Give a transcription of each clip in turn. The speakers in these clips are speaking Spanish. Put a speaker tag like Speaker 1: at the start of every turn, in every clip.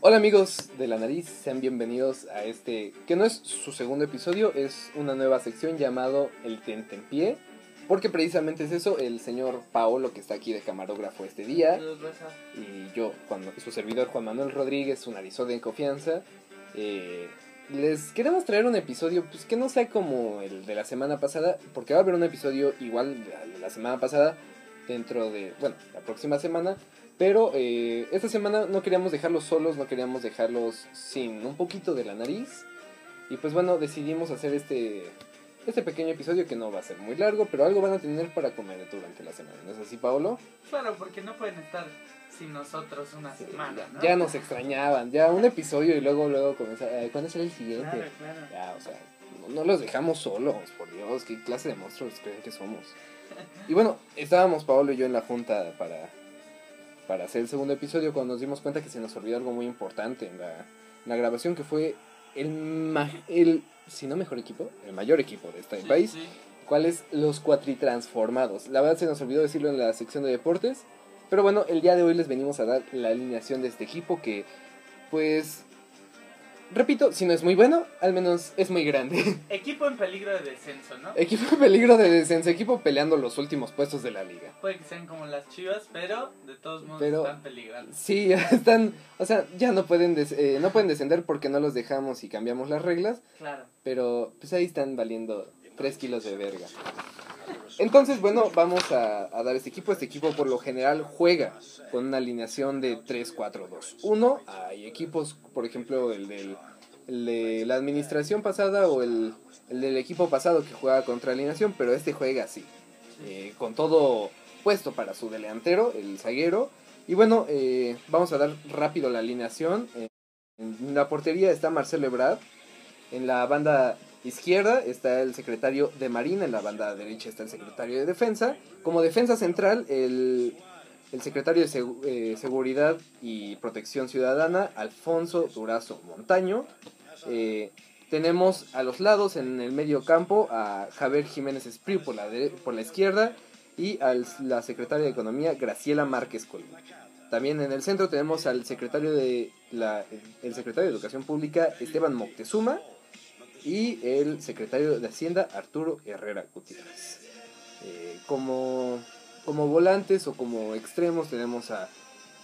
Speaker 1: Hola amigos de la nariz, sean bienvenidos a este, que no es su segundo episodio, es una nueva sección llamado El Tentempié, porque precisamente es eso, el señor Paolo que está aquí de camarógrafo este día, y yo, cuando, su servidor Juan Manuel Rodríguez, su narizón de confianza, eh, les queremos traer un episodio pues que no sea como el de la semana pasada, porque va a haber un episodio igual de la semana pasada, dentro de, bueno, la próxima semana, pero eh, esta semana no queríamos dejarlos solos, no queríamos dejarlos sin un poquito de la nariz. Y pues bueno, decidimos hacer este, este pequeño episodio que no va a ser muy largo, pero algo van a tener para comer durante la semana. ¿No es así, Paolo?
Speaker 2: Claro, porque no pueden estar sin nosotros una semana,
Speaker 1: ¿no? Ya nos extrañaban, ya un episodio y luego luego comenzar, ¿cuándo será el siguiente?
Speaker 2: Claro, claro.
Speaker 1: Ya, o sea, no, no, los dejamos solos, por Dios, qué clase de monstruos creen que somos. Y bueno, estábamos Paolo y yo en la junta para para hacer el segundo episodio cuando nos dimos cuenta que se nos olvidó algo muy importante en la, grabación, que fue el, el, si no mejor equipo, el mayor equipo de este país, cuál es los cuatritransformados. La verdad se nos olvidó decirlo en la sección de deportes, pero bueno, el día de hoy les venimos a dar la alineación de este equipo que, pues, repito, si no es muy bueno, al menos es muy grande.
Speaker 2: Equipo en peligro de descenso, ¿no?
Speaker 1: Equipo en peligro de descenso, equipo peleando los últimos puestos de la liga.
Speaker 2: Puede que sean como las chivas, pero de todos modos están peligrando.
Speaker 1: Sí, están, o sea, ya no pueden, eh, no pueden descender porque no los dejamos y cambiamos las reglas.
Speaker 2: Claro.
Speaker 1: Pero pues ahí están valiendo 3 kilos de verga. Entonces, bueno, vamos a, a, dar este equipo. Este equipo por lo general juega con una alineación de 3-4-2. hay equipos, por ejemplo, el, del, de la administración pasada o el, del equipo pasado que juega contra alineación, pero este juega así. Eh, con todo puesto para su delantero, el zaguero. Y bueno, eh, vamos a dar rápido la alineación. En la portería está Marcelo Ebrard. En la banda izquierda está el secretario de Marina, en la banda derecha está el secretario de Defensa. Como defensa central, el, secretario de eh, Seguridad y Protección Ciudadana, Alfonso Durazo Montaño. Eh, tenemos a los lados, en el medio campo, a Javier Jiménez Espriu por la, por la izquierda y a la secretaria de Economía, Graciela Márquez Colima. También en el centro tenemos al secretario de, la, el secretario de Educación Pública, Esteban Moctezuma y el secretario de Hacienda Arturo Herrera Gutiérrez. Eh, como, como volantes o como extremos tenemos a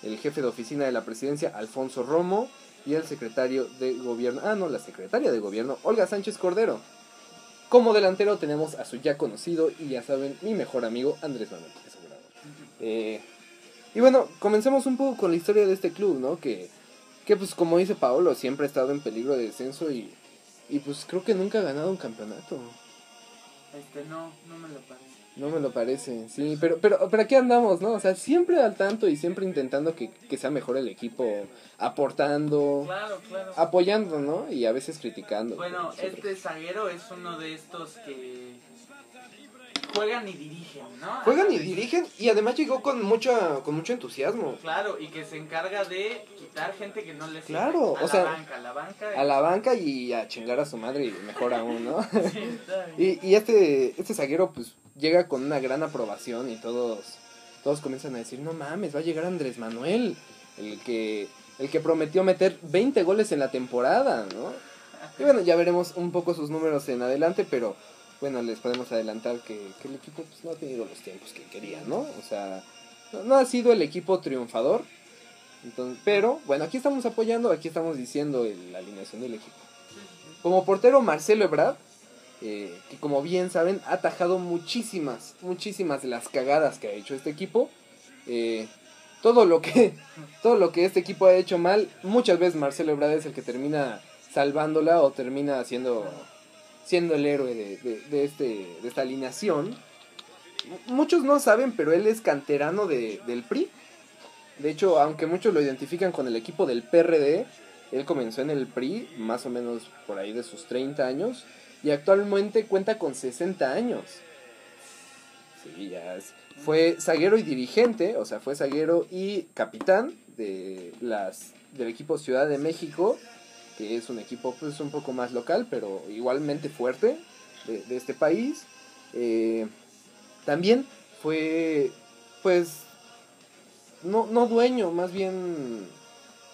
Speaker 1: el jefe de oficina de la presidencia Alfonso Romo y el secretario de gobierno, ah no, la secretaria de gobierno Olga Sánchez Cordero. Como delantero tenemos a su ya conocido y ya saben, mi mejor amigo Andrés Manuel eh, y bueno, comencemos un poco con la historia de este club, ¿no? Que, que pues como dice Paolo, siempre ha estado en peligro de descenso y y pues creo que nunca ha ganado un campeonato.
Speaker 2: Este, no, no me lo parece.
Speaker 1: No me lo parece, sí, pero, pero, pero aquí andamos, ¿no? O sea, siempre al tanto y siempre intentando que, que sea mejor el equipo, aportando,
Speaker 2: claro, claro.
Speaker 1: apoyando, ¿no? Y a veces criticando.
Speaker 2: Bueno, este zaguero es uno de estos que juegan y dirigen, ¿no?
Speaker 1: Juegan y dirigen y además llegó con mucho, con mucho entusiasmo.
Speaker 2: Claro, y que se encarga de quitar gente que no le
Speaker 1: sirve. Claro,
Speaker 2: a
Speaker 1: o sea,
Speaker 2: banca, a la banca.
Speaker 1: A la banca y a chingar a su madre y mejor aún, ¿no? y, y este, este zaguero pues llega con una gran aprobación y todos, todos comienzan a decir, no mames, va a llegar Andrés Manuel, el que, el que prometió meter 20 goles en la temporada, ¿no? Y bueno, ya veremos un poco sus números en adelante, pero bueno, les podemos adelantar que, el equipo pues, no ha tenido los tiempos que quería, ¿no? O sea, no, ha sido el equipo triunfador. Entonces, pero bueno, aquí estamos apoyando, aquí estamos diciendo la alineación del equipo. Como portero Marcelo Ebrard, eh, que como bien saben ha atajado muchísimas, muchísimas de las cagadas que ha hecho este equipo. Eh, todo lo que todo lo que este equipo ha hecho mal, muchas veces Marcelo Ebrard es el que termina salvándola o termina haciendo siendo el héroe de, este, de esta alineación. Muchos no saben, pero él es canterano de, del PRI. De hecho, aunque muchos lo identifican con el equipo del PRD, él comenzó en el PRI más o menos por ahí de sus 30 años y actualmente cuenta con 60 años. Sí, ya fue zaguero y dirigente, o sea, fue zaguero y capitán de las del equipo Ciudad de México que es un equipo pues un poco más local, pero igualmente fuerte de, este país. Eh, también fue, pues, no, no dueño, más bien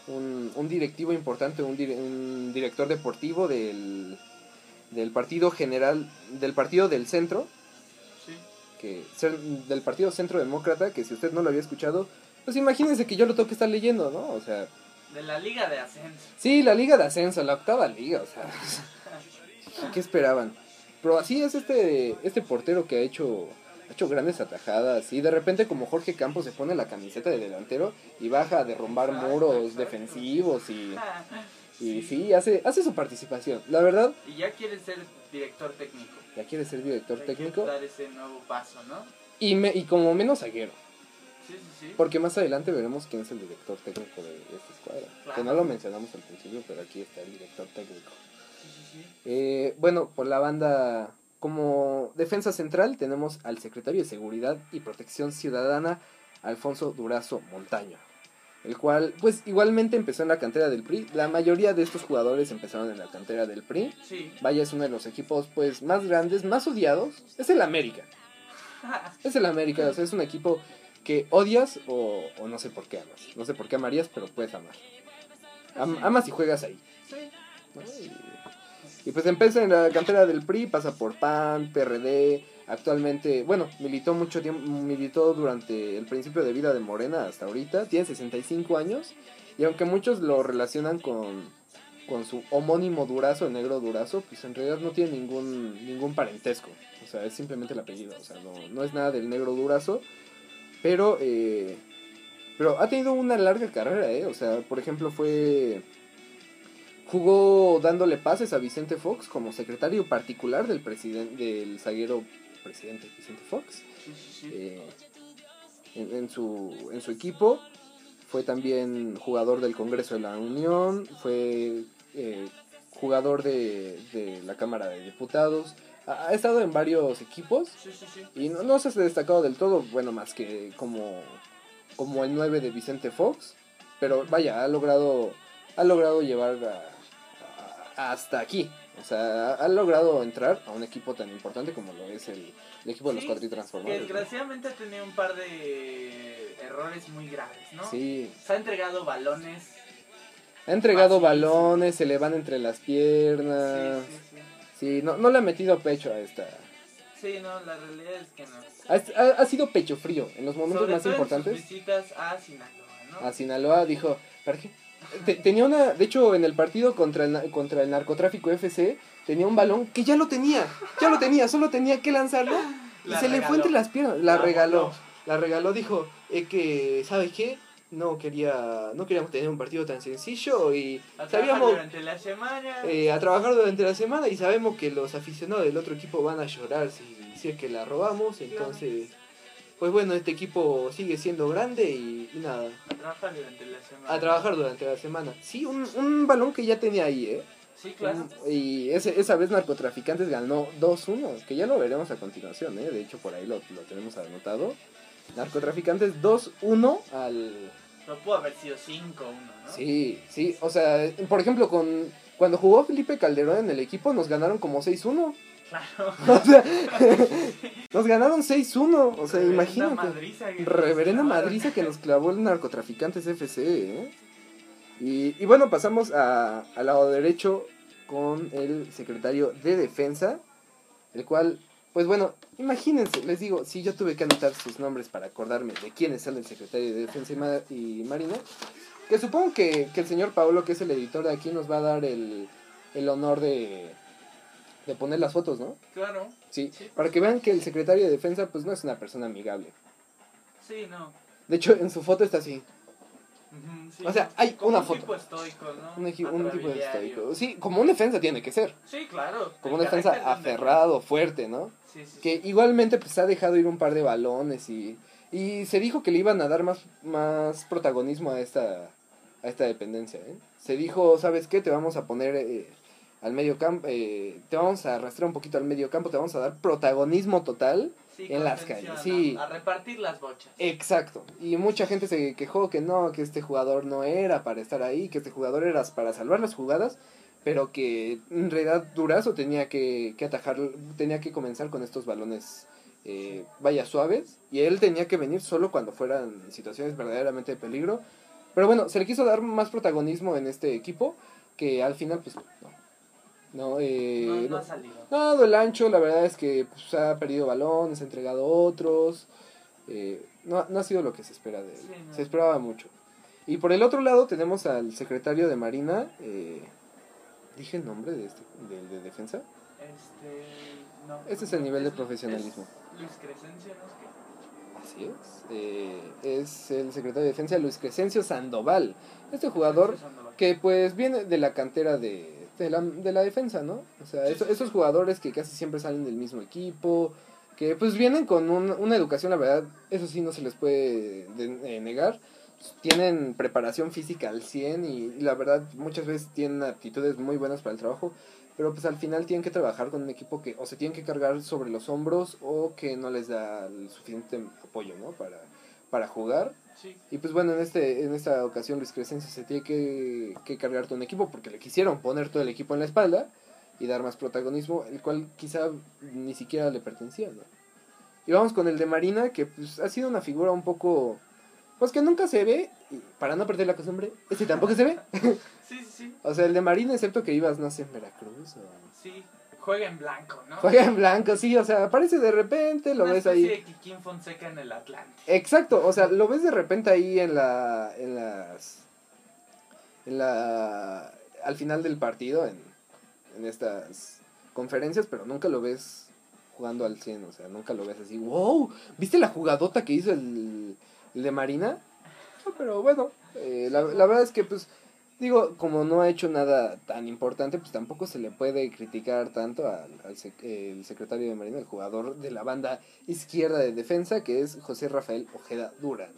Speaker 1: un, un directivo importante, un, dire- un director deportivo del, del partido general, del partido del centro,
Speaker 2: Sí.
Speaker 1: que del partido centro demócrata, que si usted no lo había escuchado, pues imagínense que yo lo tengo que estar leyendo, ¿no? O sea,
Speaker 2: De la Liga de Ascenso.
Speaker 1: sí, la liga de ascenso, la octava liga, o sea, ¿qué esperaban? Pero así es este, este portero que ha hecho, ha hecho grandes atajadas y de repente como Jorge Campos se pone la camiseta de delantero y baja a derrumbar muros defensivos y, y sí, hace, hace su participación. La verdad,
Speaker 2: Y ya quiere ser director técnico.
Speaker 1: ya quiere ser director técnico
Speaker 2: dar ese nuevo paso, ¿no?
Speaker 1: y, me, y como menos zaguero.
Speaker 2: Sí, sí, sí.
Speaker 1: Porque más adelante veremos quién es el director técnico de esta escuadra.
Speaker 2: Claro.
Speaker 1: Que no lo mencionamos al principio, pero aquí está el director técnico. Eh, bueno, por la banda, como defensa central, tenemos al secretario de Seguridad y Protección Ciudadana, Alfonso Durazo Montaño. El cual, pues igualmente empezó en la cantera del PRI. La mayoría de estos jugadores empezaron en la cantera del PRI.
Speaker 2: Sí.
Speaker 1: Vaya, es uno de los equipos pues más grandes, más odiados. Es el América. Es el América, o sea, es un equipo que odias o, o no sé por qué amas. No sé por qué amarías, pero puedes amar. Am- amas y juegas ahí. Y pues empieza en la cantera del PRI, pasa por PAN, PRD, actualmente, bueno, militó mucho tiempo, militó durante el principio de vida de Morena hasta ahorita, tiene 65 años, y aunque muchos lo relacionan con, con su homónimo Durazo, el negro Durazo, pues en realidad no tiene ningún, ningún parentesco, o sea, es simplemente el apellido, o sea, no, no es nada del negro Durazo, pero, eh, pero ha tenido una larga carrera, ¿eh? O sea, por ejemplo, fue... Jugó dándole pases a Vicente Fox como secretario particular del presidente del zaguero presidente Vicente Fox eh, en, en su, en su equipo. Fue también jugador del Congreso de la Unión, fue eh, jugador de, de la Cámara de Diputados. Ha, ha estado en varios equipos
Speaker 2: Sí, sí, sí.
Speaker 1: y no, no se ha destacado del todo, bueno, más que como, como el 9 de Vicente Fox. Pero vaya, ha logrado, ha logrado llevar a- a- hasta aquí. O sea, ha, logrado entrar a un equipo tan importante como lo es el, el equipo de los. ¿no?
Speaker 2: desgraciadamente ha tenido un par de errores muy graves, ¿no?
Speaker 1: Sí,
Speaker 2: Se ha entregado balones.
Speaker 1: ha entregado balones, se le van entre las piernas.
Speaker 2: Sí, sí, sí.
Speaker 1: No, no le ha metido pecho a esta.
Speaker 2: Sí, no, la realidad es que no.
Speaker 1: Ha, ha- ha sido pecho frío en los momentos
Speaker 2: Sobre
Speaker 1: más
Speaker 2: todo en sus
Speaker 1: importantes.
Speaker 2: visitas a Sinaloa, ¿no?
Speaker 1: a Sinaloa dijo, ¿para qué? Te- tenía una, de hecho en el partido contra el, contra el narcotráfico FC tenía un balón que ya lo tenía, ya lo tenía, solo tenía que lanzarlo y
Speaker 2: La
Speaker 1: se le fue entre las piernas, la regaló, la regaló, dijo, eh, que, ¿sabes qué? No quería, no queríamos tener un partido tan sencillo y
Speaker 2: A trabajar
Speaker 1: sabíamos
Speaker 2: durante la semana.
Speaker 1: eh, a trabajar durante la semana y sabemos que los aficionados del otro equipo van a llorar si, si es que la robamos, entonces, pues bueno, este equipo sigue siendo grande y, y nada,
Speaker 2: A trabajar durante la semana.
Speaker 1: a trabajar durante la semana. Sí, un, un balón que ya tenía ahí, ¿eh?
Speaker 2: Sí, claro.
Speaker 1: Y ese, esa vez Narcotraficantes ganó 2-1, que ya lo veremos a continuación, ¿eh? De hecho, por ahí lo, lo tenemos anotado. Narcotraficantes 2-1 al...
Speaker 2: Pero pudo haber sido 5-1, ¿no?
Speaker 1: Sí, sí, o sea, por ejemplo, con cuando jugó Felipe Calderón en el equipo nos ganaron como 6-1.
Speaker 2: Claro.
Speaker 1: O sea, nos ganaron 6-1, o sea,
Speaker 2: Reverenda
Speaker 1: imagínate.
Speaker 2: madriza
Speaker 1: Reverenda madriza que nos clavó el narcotraficantes FC, ¿eh? Y, y bueno, pasamos a- al lado derecho con el secretario de defensa, el cual, pues bueno, imagínense, les digo, si yo tuve que anotar sus nombres para acordarme de quiénes son el secretario de defensa y, ma- y marina, que supongo que, que el señor Pablo, que es el editor de aquí, nos va a dar el, el honor de, de poner las fotos, ¿no?
Speaker 2: Claro.
Speaker 1: Sí,
Speaker 2: Sí.
Speaker 1: para que vean que el secretario de defensa, pues no es una persona amigable.
Speaker 2: Sí, no.
Speaker 1: De hecho, en su foto está así.
Speaker 2: Sí.
Speaker 1: O sea, hay
Speaker 2: Como
Speaker 1: una
Speaker 2: un
Speaker 1: foto.
Speaker 2: tipo estoico, ¿no?
Speaker 1: Un, un tipo de estoico. Sí, como un defensa tiene que ser.
Speaker 2: Sí, claro.
Speaker 1: Como un defensa aferrado, fuerte, ¿no?
Speaker 2: Sí, sí,
Speaker 1: Que igualmente pues ha dejado ir un par de balones y, y se dijo que le iban a dar más, más protagonismo a esta, a esta dependencia. ¿eh? Se dijo, ¿sabes qué? Te vamos a poner eh, al medio campo, eh, te vamos a arrastrar un poquito al medio campo, te vamos a dar protagonismo total.
Speaker 2: Sí,
Speaker 1: en las calles, sí.
Speaker 2: A, a repartir las bochas.
Speaker 1: Exacto. Y mucha gente se quejó que no, que este jugador no era para estar ahí, que este jugador era para salvar las jugadas, pero que en realidad Durazo tenía que, que atajar, tenía que comenzar con estos balones, eh, vaya, suaves, y él tenía que venir solo cuando fueran situaciones verdaderamente de peligro. Pero bueno, se le quiso dar más protagonismo en este equipo que al final, pues, no. No, eh,
Speaker 2: No, no ha salido.
Speaker 1: No ha dado el ancho, la verdad es que pues, ha perdido balones, ha entregado otros. eh, no, no ha sido lo que se espera de él.
Speaker 2: Sí, no.
Speaker 1: Se esperaba mucho. Y por el otro lado tenemos al secretario de Marina. eh, ¿Dije el nombre de este de defensa?
Speaker 2: Este, no.
Speaker 1: Ese es el nivel de
Speaker 2: Es-
Speaker 1: profesionalismo.
Speaker 2: es Luis Crescencio, ¿no? Es que-
Speaker 1: Así es. eh, es el secretario de defensa Luis Crescencio Sandoval. Este jugador
Speaker 2: Sandoval.
Speaker 1: que pues viene de la cantera de, de, la, de la defensa, ¿no? O sea,
Speaker 2: Sí,
Speaker 1: esos jugadores que casi siempre salen del mismo equipo, que pues vienen con un- una educación, la verdad, eso sí no se les puede de- eh, negar. Tienen preparación física al 100 y, y la verdad muchas veces tienen aptitudes muy buenas para el trabajo, pero pues al final tienen que trabajar con un equipo que o se tienen que cargar sobre los hombros o que no les da el suficiente apoyo, ¿no? Para, para jugar.
Speaker 2: Sí.
Speaker 1: Y pues bueno, en este en esta ocasión Luis Crescencio se tiene que, que cargar todo un equipo porque le quisieron poner todo el equipo en la espalda y dar más protagonismo, el cual quizá ni siquiera le pertenecía, ¿no? Y vamos con el de Marina, que pues ha sido una figura un poco... Pues que nunca se ve, y para no perder la costumbre, este tampoco se ve.
Speaker 2: Sí, sí, sí.
Speaker 1: O sea, el de Marina, excepto que ibas, no sé, en Veracruz o...
Speaker 2: Sí. Juega en blanco, ¿no?
Speaker 1: Juega en blanco, sí, o sea, aparece de repente, lo
Speaker 2: Una
Speaker 1: ves ahí.
Speaker 2: de Kikín Fonseca en el Atlante.
Speaker 1: Exacto, o sea, lo ves de repente ahí en la en las en la al final del partido en, en estas conferencias, pero nunca lo ves jugando al 100, o sea, nunca lo ves así, wow, ¿viste la jugadota que hizo el, el de Marina? No, Pero bueno, eh, la, la verdad es que pues digo, como no ha hecho nada tan importante, pues tampoco se le puede criticar tanto al, al sec- el secretario de Marina, el jugador de la banda izquierda de defensa, que es José Rafael Ojeda Durán.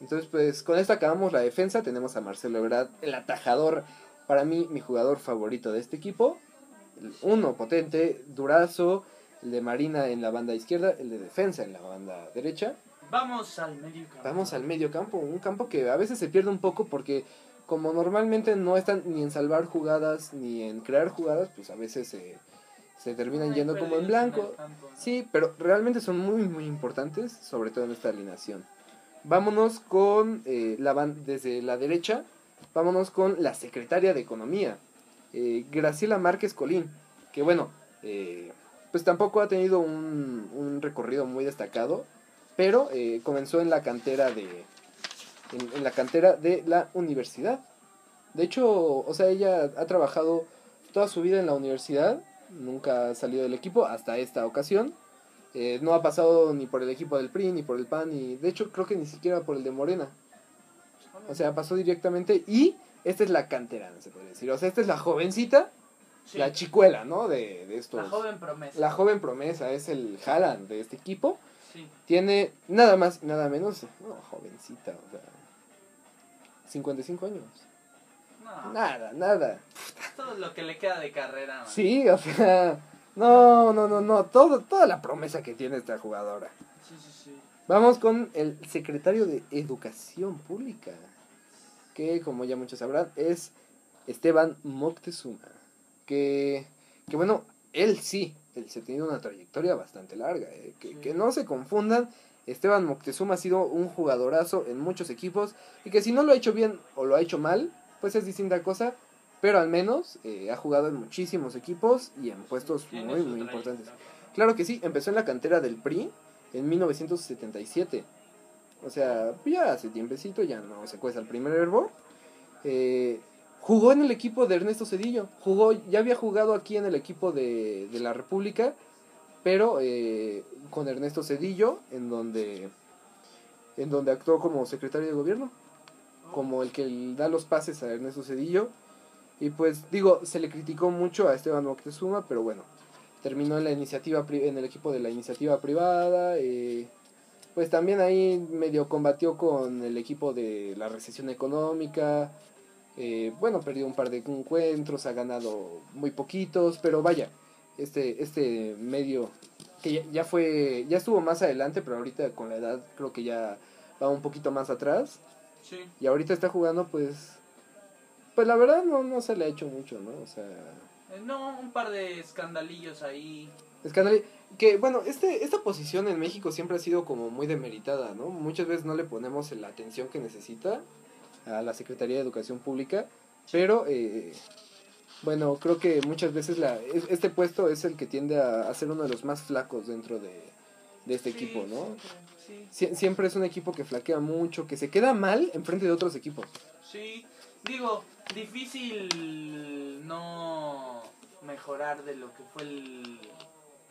Speaker 1: Entonces, pues con esto acabamos la defensa. Tenemos a Marcelo Ebrard, el atajador. Para mí, mi jugador favorito de este equipo. El uno potente, durazo. El de Marina en la banda izquierda, el de defensa en la banda derecha.
Speaker 2: Vamos al medio campo.
Speaker 1: Vamos al medio campo, un campo que a veces se pierde un poco porque como normalmente no están ni en salvar jugadas ni en crear jugadas, pues a veces se, se terminan
Speaker 2: Ay,
Speaker 1: yendo como en blanco.
Speaker 2: el campo, ¿no?
Speaker 1: Sí, pero realmente son muy, muy importantes, sobre todo en esta alineación. Vámonos con eh, la ban- desde la derecha, vámonos con la secretaria de Economía, eh, Graciela Márquez Colín, que bueno, eh, pues tampoco ha tenido un, un recorrido muy destacado, pero eh, comenzó en la cantera de en, en la cantera de la universidad. De hecho, o sea, ella ha trabajado toda su vida en la universidad, nunca ha salido del equipo hasta esta ocasión. Eh, no ha pasado ni por el equipo del PRI, ni por el PAN, ni de hecho creo que ni siquiera por el de Morena. O sea, pasó directamente y esta es la canterana, se puede decir. O sea, esta es la jovencita,
Speaker 2: Sí,
Speaker 1: la chicuela, ¿no? De, de estos.
Speaker 2: la joven promesa.
Speaker 1: La joven promesa es el Haaland de este equipo.
Speaker 2: Sí.
Speaker 1: Tiene nada más y nada menos, no, jovencita, o sea, 55 años.
Speaker 2: No,
Speaker 1: Nada, nada.
Speaker 2: todo lo que le queda de carrera. man.
Speaker 1: Sí, o sea, no, no, no, no, todo, toda la promesa que tiene esta jugadora.
Speaker 2: Sí, sí, sí.
Speaker 1: Vamos con el secretario de Educación Pública, que como ya muchos sabrán es Esteban Moctezuma, que, que bueno, él sí, él se ha tenido una trayectoria bastante larga, eh, que,
Speaker 2: Sí.
Speaker 1: que no se confundan, Esteban Moctezuma ha sido un jugadorazo en muchos equipos y que si no lo ha hecho bien o lo ha hecho mal, pues es distinta cosa, pero al menos eh, ha jugado en muchísimos equipos y en puestos muy, muy importantes. Claro que sí, empezó en la cantera del PRI en 1977. O sea, ya hace tiempecito, ya no se cuesta el primer hervor. Eh, jugó en el equipo de Ernesto Cedillo. Jugó, ya había jugado aquí en el equipo de, de la República, pero eh, con Ernesto Cedillo, en donde, en donde actuó como secretario de gobierno, como el que da los pases a Ernesto Cedillo. Y pues digo, se le criticó mucho a Esteban Moctezuma, pero bueno, terminó en la iniciativa en el equipo de la iniciativa privada eh, pues también ahí medio combatió con el equipo de la recesión económica eh, bueno perdió un par de encuentros ha ganado muy poquitos pero vaya este este medio que ya, ya fue ya estuvo más adelante pero ahorita con la edad creo que ya va un poquito más atrás
Speaker 2: Sí.
Speaker 1: y ahorita está jugando pues pues la verdad no no se le ha hecho mucho no o sea
Speaker 2: Eh, No, un par de escandalillos ahí.
Speaker 1: Escándalo. Que bueno, este, esta posición en México siempre ha sido como muy demeritada, ¿no? Muchas veces no le ponemos la atención que necesita. a la Secretaría de Educación Pública, pero eh, bueno, creo que muchas veces la, es- este puesto es el que tiende a, a ser uno de los más flacos dentro de, de este
Speaker 2: Sí,
Speaker 1: equipo, ¿no?
Speaker 2: Sí,
Speaker 1: Sie- siempre es un equipo que flaquea mucho, que se queda mal enfrente de otros equipos.
Speaker 2: sí. Digo, difícil no mejorar de lo que fue el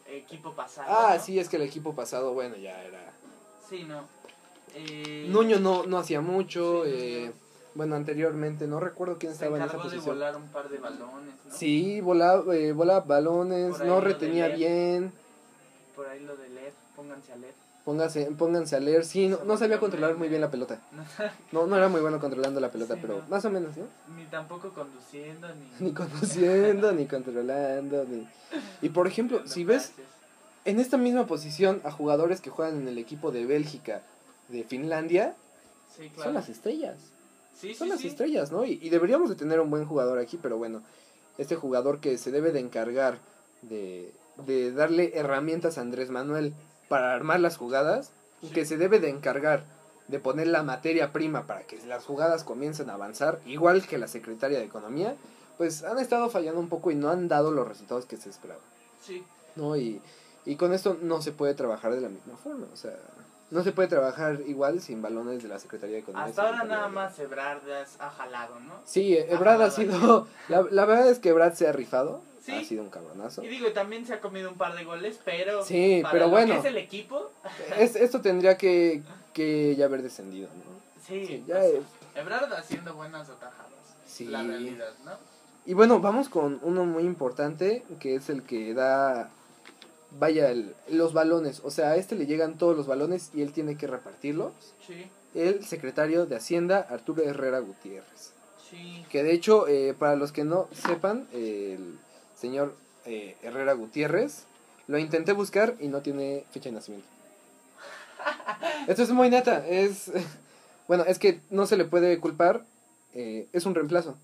Speaker 2: equipo pasado.
Speaker 1: Ah,
Speaker 2: ¿no?
Speaker 1: sí, es que el equipo pasado, bueno, ya era...
Speaker 2: Sí, no. Eh,
Speaker 1: Nuño no, no hacía mucho,
Speaker 2: Sí,
Speaker 1: eh. Bueno, anteriormente no recuerdo quién
Speaker 2: se
Speaker 1: estaba en esa
Speaker 2: encargó de
Speaker 1: posición.
Speaker 2: volar un par de balones, ¿no?
Speaker 1: Sí, volaba, eh, volaba balones, no retenía bien.
Speaker 2: Por ahí lo de leer, pónganse a leer.
Speaker 1: Póngase, pónganse a leer. Sí, no, no sabía controlar muy bien la pelota.
Speaker 2: No,
Speaker 1: No, era muy bueno controlando la pelota,
Speaker 2: Sí,
Speaker 1: pero
Speaker 2: no.
Speaker 1: más o menos, ¿no?
Speaker 2: ni tampoco conduciendo, ni...
Speaker 1: Ni conduciendo, ni controlando, ni... Y por ejemplo, si ves en esta misma posición a jugadores que juegan en el equipo de Bélgica, de Finlandia,
Speaker 2: Sí, claro.
Speaker 1: son las estrellas.
Speaker 2: Sí,
Speaker 1: Son
Speaker 2: sí,
Speaker 1: las
Speaker 2: sí.
Speaker 1: estrellas, ¿no? Y, y deberíamos de tener un buen jugador aquí, pero bueno, este jugador que se debe de encargar de, de darle herramientas a Andrés Manuel para armar las jugadas, que se debe de encargar de poner la materia prima para que las jugadas comiencen a avanzar, igual que la secretaria de Economía, pues han estado fallando un poco y no han dado los resultados que se esperaban,
Speaker 2: Sí,
Speaker 1: ¿no? Y, y con esto no se puede trabajar de la misma forma, o sea, no se puede trabajar igual sin balones de la Secretaría de Economía.
Speaker 2: hasta ahora nada más Ebrardas ha jalado, ¿no?
Speaker 1: Sí, Ebrad
Speaker 2: Ah,
Speaker 1: ha sido. La, la verdad es que Ebrad se ha rifado.
Speaker 2: Sí.
Speaker 1: Ha sido un cabronazo.
Speaker 2: Y digo, también se ha comido un par de goles, pero
Speaker 1: Sí,
Speaker 2: para
Speaker 1: pero
Speaker 2: lo
Speaker 1: bueno.
Speaker 2: que es el equipo,
Speaker 1: Es, esto tendría que, que ya haber descendido, ¿no?
Speaker 2: sí,
Speaker 1: Sí, ya es-
Speaker 2: Ebrard haciendo buenas atajadas.
Speaker 1: Sí.
Speaker 2: La realidad, ¿no?
Speaker 1: Y bueno, vamos con uno muy importante, que es el que da. Vaya, el- los balones. O sea, a este le llegan todos los balones y él tiene que repartirlos.
Speaker 2: Sí,
Speaker 1: El secretario de Hacienda, Arturo Herrera Gutiérrez.
Speaker 2: sí.
Speaker 1: Que de hecho, eh, para los que no sepan, el señor eh, Herrera Gutiérrez lo intenté buscar y no tiene fecha de nacimiento. Esto es muy neta, es... Bueno, es que no se le puede culpar, eh, es un reemplazo.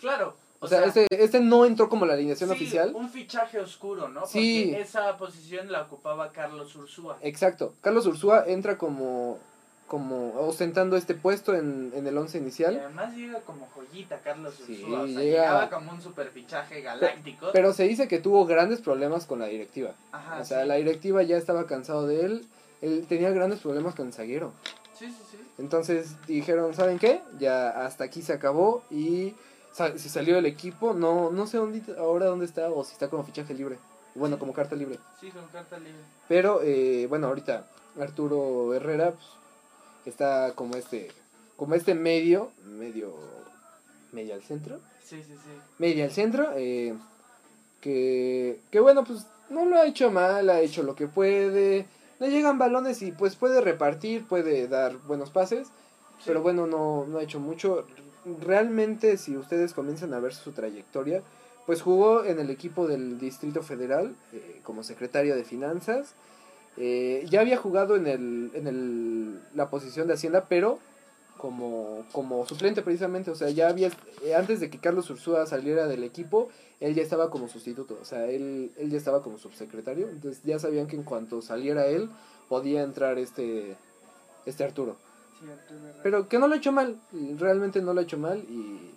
Speaker 2: Claro.
Speaker 1: O, sea, este, este no entró como la alineación
Speaker 2: sí,
Speaker 1: oficial.
Speaker 2: Un fichaje oscuro, ¿no?
Speaker 1: Sí.
Speaker 2: Porque esa posición la ocupaba Carlos Ursúa.
Speaker 1: Exacto. Carlos Ursúa entra como, como ostentando este puesto en, en el once
Speaker 2: Y
Speaker 1: inicial.
Speaker 2: además llega como joyita Carlos
Speaker 1: Sí,
Speaker 2: Ursúa. O sea,
Speaker 1: llega-
Speaker 2: llegaba como un super fichaje galáctico.
Speaker 1: Pero se dice que tuvo grandes problemas con la directiva.
Speaker 2: Ajá,
Speaker 1: o sea,
Speaker 2: sí.
Speaker 1: la directiva ya estaba cansado de él. Él tenía grandes problemas con el zaguero.
Speaker 2: Sí, sí, sí.
Speaker 1: Entonces dijeron, ¿saben qué? Ya hasta aquí se acabó y se salió del equipo. No no sé dónde, ahora dónde está o si está como fichaje libre. Bueno, como carta libre.
Speaker 2: Sí, con carta libre.
Speaker 1: Pero, eh, bueno, ahorita Arturo Herrera pues, está como este, como este medio, medio, medio al centro,
Speaker 2: Sí, sí, sí.
Speaker 1: medio al centro, eh, que, que bueno, pues no lo ha hecho mal, ha hecho lo que puede, le llegan balones y pues puede repartir, puede dar buenos pases,
Speaker 2: Sí.
Speaker 1: pero bueno, no, no ha hecho mucho. Realmente, si ustedes comienzan a ver su trayectoria, pues jugó en el equipo del Distrito Federal eh, como secretario de Finanzas. Eh, ya había jugado en, el, en el, la posición de Hacienda, pero como, como suplente precisamente. O sea, ya había, eh, antes de que Carlos Ursúa saliera del equipo, él ya estaba como sustituto. O sea, él, él ya estaba como subsecretario. Entonces ya sabían que en cuanto saliera él, podía entrar este, este Arturo. Pero que no lo ha hecho mal, realmente no lo ha hecho mal y,